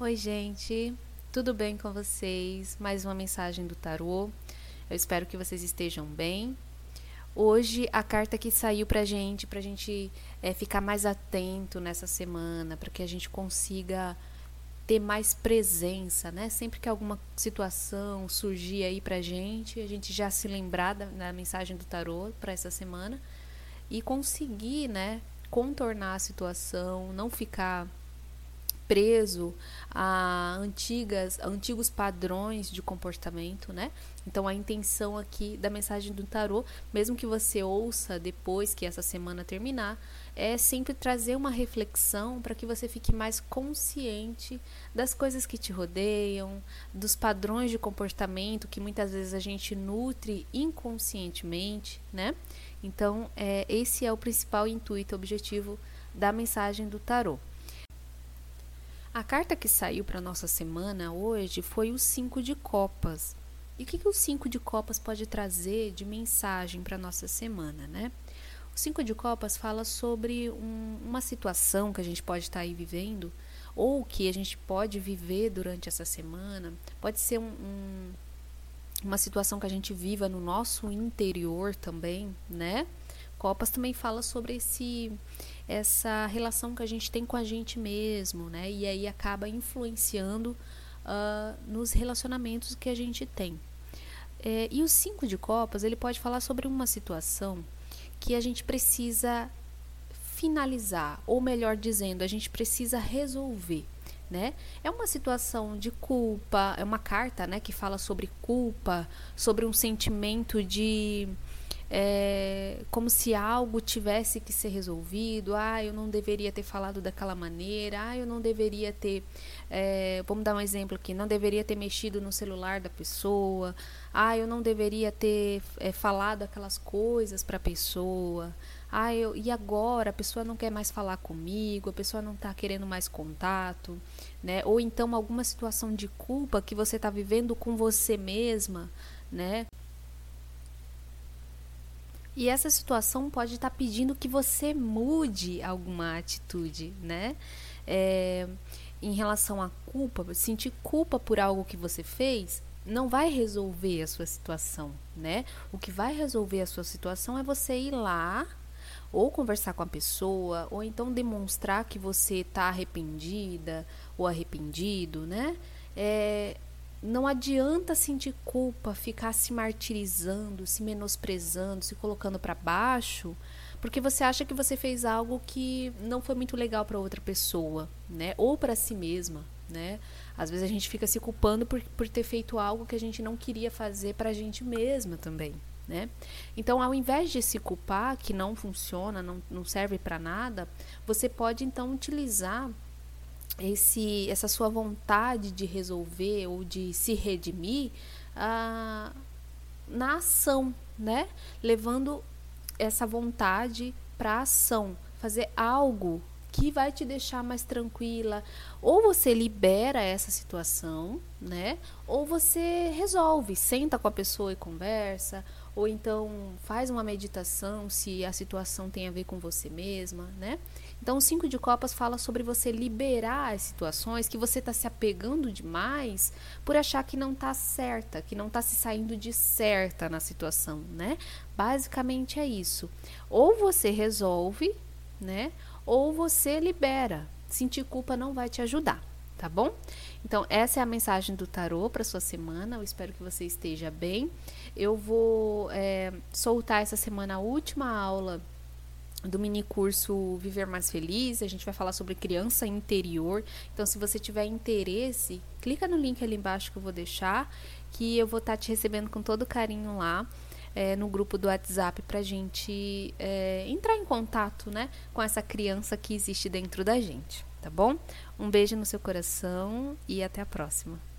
Oi, gente, tudo bem com vocês? Mais uma mensagem do tarô. Eu espero que vocês estejam bem. Hoje a carta que saiu pra gente, pra gente é, ficar mais atento nessa semana, para que a gente consiga ter mais presença, né? Sempre que alguma situação surgir aí pra gente, a gente já se lembrar da, da mensagem do tarô para essa semana e conseguir, né, contornar a situação, não ficar preso a antigas, a antigos padrões de comportamento, né? Então a intenção aqui da mensagem do tarô, mesmo que você ouça depois que essa semana terminar, é sempre trazer uma reflexão para que você fique mais consciente das coisas que te rodeiam, dos padrões de comportamento que muitas vezes a gente nutre inconscientemente, né? Então, é, esse é o principal intuito, objetivo da mensagem do tarô. A carta que saiu para nossa semana hoje foi o cinco de copas. E o que, que o cinco de copas pode trazer de mensagem para nossa semana, né? O cinco de copas fala sobre um, uma situação que a gente pode estar tá aí vivendo ou que a gente pode viver durante essa semana. Pode ser um, um, uma situação que a gente viva no nosso interior também, né? Copas também fala sobre esse essa relação que a gente tem com a gente mesmo, né? E aí acaba influenciando uh, nos relacionamentos que a gente tem. É, e o cinco de copas ele pode falar sobre uma situação que a gente precisa finalizar, ou melhor dizendo, a gente precisa resolver. Né? É uma situação de culpa, é uma carta né, que fala sobre culpa, sobre um sentimento de é, como se algo tivesse que ser resolvido. Ah, eu não deveria ter falado daquela maneira. Ah, eu não deveria ter. É, vamos dar um exemplo aqui: não deveria ter mexido no celular da pessoa. Ah, eu não deveria ter é, falado aquelas coisas para a pessoa. Ah, eu, e agora a pessoa não quer mais falar comigo, a pessoa não está querendo mais contato, né? Ou então alguma situação de culpa que você está vivendo com você mesma, né? E essa situação pode estar pedindo que você mude alguma atitude, né? É, em relação à culpa, sentir culpa por algo que você fez não vai resolver a sua situação, né? O que vai resolver a sua situação é você ir lá ou conversar com a pessoa, ou então demonstrar que você está arrependida ou arrependido, né? É, não adianta sentir culpa, ficar se martirizando, se menosprezando, se colocando para baixo, porque você acha que você fez algo que não foi muito legal para outra pessoa, né? Ou para si mesma, né? Às vezes a gente fica se culpando por, por ter feito algo que a gente não queria fazer para a gente mesma também, né? Então, ao invés de se culpar, que não funciona, não, não serve para nada, você pode então utilizar esse, essa sua vontade de resolver ou de se redimir ah, na ação, né? Levando essa vontade para ação, fazer algo que vai te deixar mais tranquila. Ou você libera essa situação, né? Ou você resolve, senta com a pessoa e conversa, ou então faz uma meditação se a situação tem a ver com você mesma, né? Então, o cinco de copas fala sobre você liberar as situações que você está se apegando demais por achar que não está certa, que não está se saindo de certa na situação, né? Basicamente é isso. Ou você resolve, né? Ou você libera. Sentir culpa não vai te ajudar, tá bom? Então, essa é a mensagem do tarô para sua semana. Eu espero que você esteja bem. Eu vou é, soltar essa semana a última aula do mini curso Viver Mais Feliz. A gente vai falar sobre criança interior. Então, se você tiver interesse, clica no link ali embaixo que eu vou deixar, que eu vou estar tá te recebendo com todo carinho lá. É, no grupo do WhatsApp para a gente é, entrar em contato né, com essa criança que existe dentro da gente, tá bom? Um beijo no seu coração e até a próxima.